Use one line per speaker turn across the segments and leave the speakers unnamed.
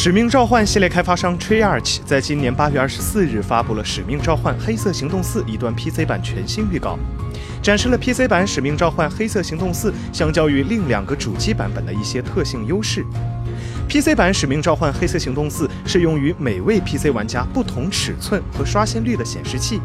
使命召唤系列开发商 Treyarch 在今年八月二十四日发布了《使命召唤：黑色行动四》一段 PC 版全新预告，展示了 PC 版《使命召唤：黑色行动四》相较于另两个主机版本的一些特性优势。PC 版《使命召唤：黑色行动四》适用于每位 PC 玩家不同尺寸和刷新率的显示器，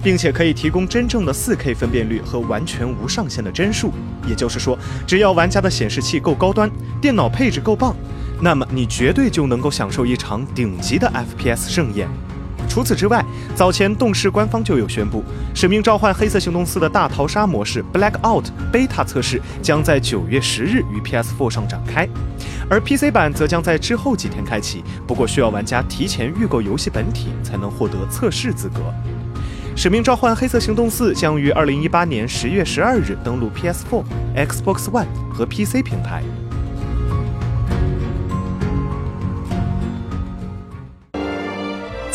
并且可以提供真正的 4K 分辨率和完全无上限的帧数。也就是说，只要玩家的显示器够高端，电脑配置够棒。那么你绝对就能够享受一场顶级的 FPS 盛宴。除此之外，早前动视官方就有宣布，《使命召唤：黑色行动四》的大逃杀模式 Blackout Beta 测试将在九月十日于 PS4 上展开，而 PC 版则将在之后几天开启。不过需要玩家提前预购游戏本体才能获得测试资格。《使命召唤：黑色行动四》将于二零一八年十月十二日登陆 PS4、Xbox One 和 PC 平台。